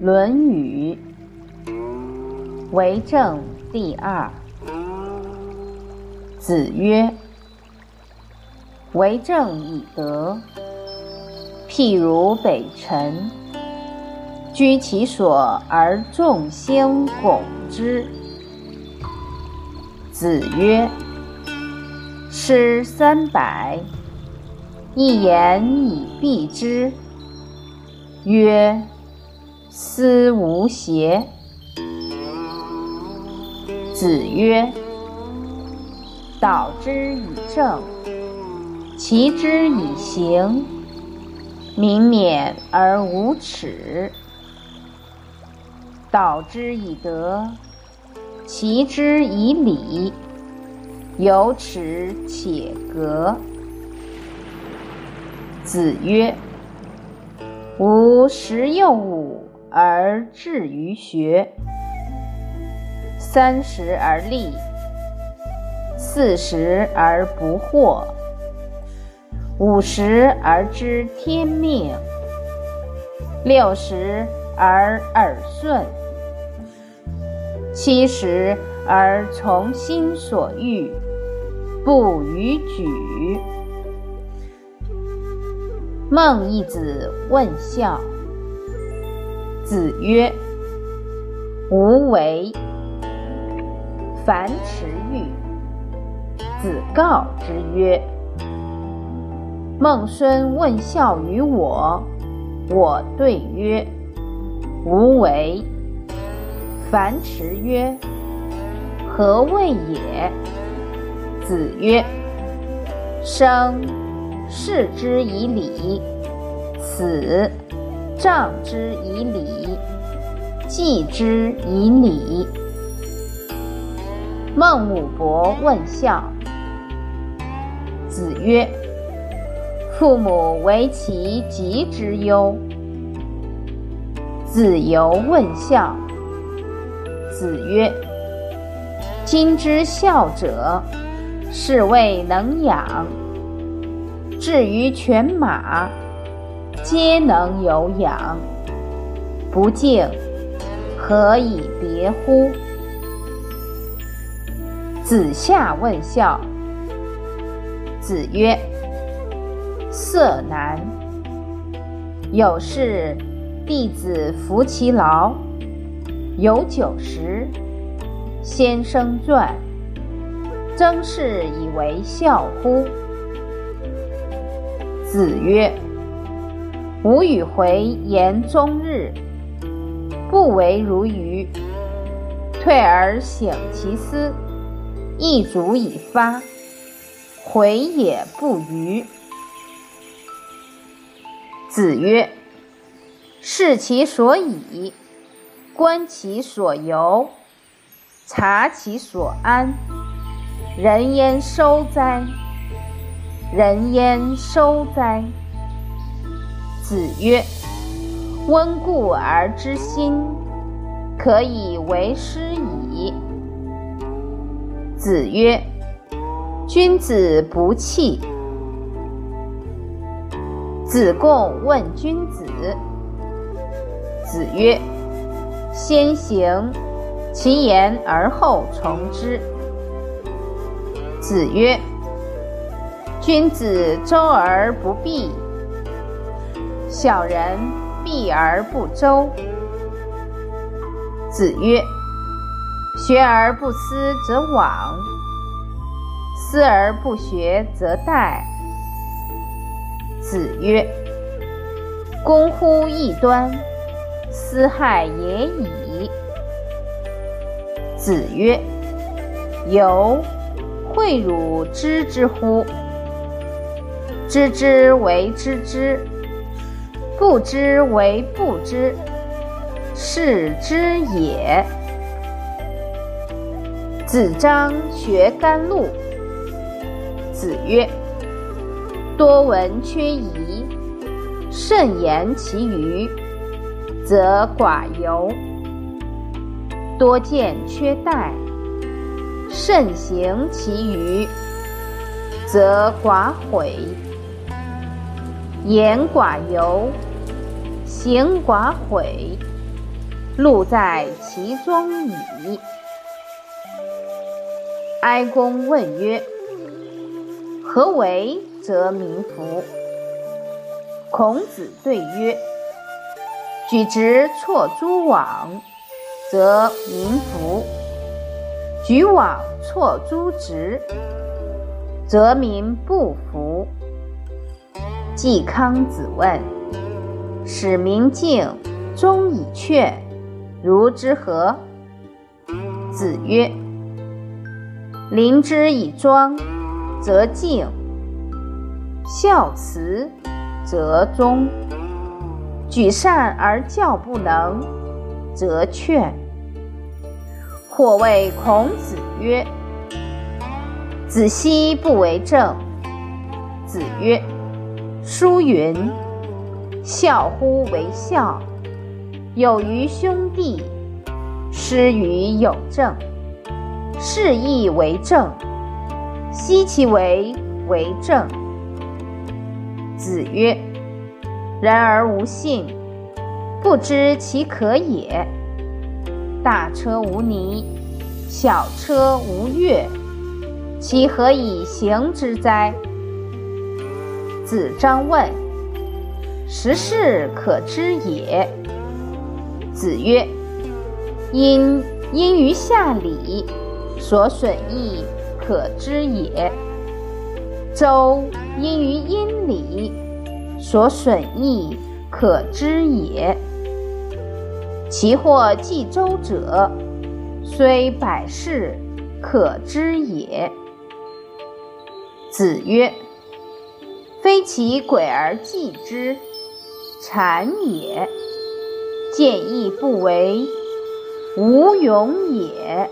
《论语·为政》第二。子曰：“为政以德，譬如北辰，居其所而众星拱之。”子曰：“诗三百，一言以蔽之。”曰。思无邪。子曰：“导之以政，齐之以刑，民免而无耻；导之以德，齐之以礼，有耻且格。”子曰：“吾十又五。”而志于学，三十而立，四十而不惑，五十而知天命，六十而耳顺，七十而从心所欲，不逾矩。孟义子问孝。子曰：“无为。”樊迟愈。子告之曰：“孟孙问孝于我，我对曰：无为。”樊迟曰：“何谓也？”子曰：“生，视之以礼；死。”仗之以礼，祭之以礼。孟武伯问孝。子曰：“父母为其疾之忧。”子游问孝。子曰：“今之孝者，是谓能养。至于犬马。”皆能有养，不敬，何以别乎？子夏问孝。子曰：“色难。有事，弟子服其劳；有酒食，先生馔。曾是以为孝乎？”子曰。吾与回言终日，不为如鱼。退而省其思，一足以发，回也不愚。子曰：“视其所以，观其所由，察其所安。人焉收哉？人焉收哉？”子曰：“温故而知新，可以为师矣。”子曰：“君子不器。”子贡问君子。子曰：“先行其言而后从之。”子曰：“君子周而不避。”小人避而不周。子曰：“学而不思则罔，思而不学则殆。”子曰：“攻乎异端，斯害也已。”子曰：“由，诲汝知之乎？知之为知之。”不知为不知，是知也。子张学甘露。子曰：“多闻缺仪，慎言其余，则寡尤；多见缺殆，慎行其余，则寡悔。言寡尤。”行寡悔，路在其中矣。”哀公问曰：“何为则民服？”孔子对曰：“举直错诸枉，则民服；举枉错诸直，则民不服。”季康子问：“使民敬，忠以劝，如之何？”子曰：临之以庄，则敬；孝慈，则忠；举善而教不能，则劝。或谓孔子曰：“子奚不为政？”子曰：“书云：‘孝乎为孝，有于兄弟，失于有政。’”是亦为政，奚其为为政？子曰：“人而无信，不知其可也。大车无泥，小车无月，其何以行之哉？”子张问：“十事可知也？”子曰：“因因于下礼。”所损益可知也。周因于阴礼，所损益可知也。其或冀周者，虽百世，可知也。子曰：“非其鬼而祭之，禅也；见义不为，无勇也。”